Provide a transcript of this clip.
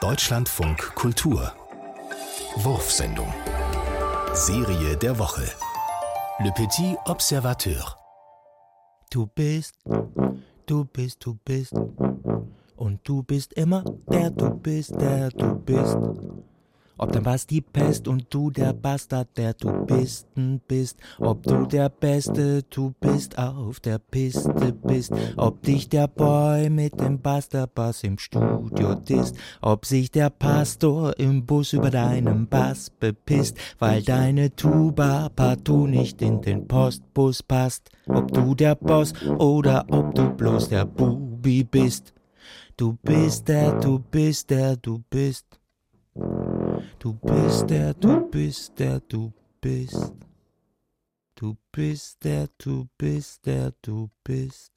Deutschlandfunk Kultur Wurfsendung Serie der Woche Le Petit Observateur Du bist, du bist, du bist. Und du bist immer der du bist, der du bist. Ob dein Bass die Pest und du der Bastard, der du bist, bist. Ob du der Beste, du bist auf der Piste bist. Ob dich der Boy mit dem Basterbass im Studio disst. Ob sich der Pastor im Bus über deinen Bass bepisst, weil deine Tuba partout nicht in den Postbus passt. Ob du der Boss oder ob du bloß der Bubi bist. Du bist der, du bist der, du bist. Du bist der, du bist der, du bist. Du bist der, du bist der, du bist.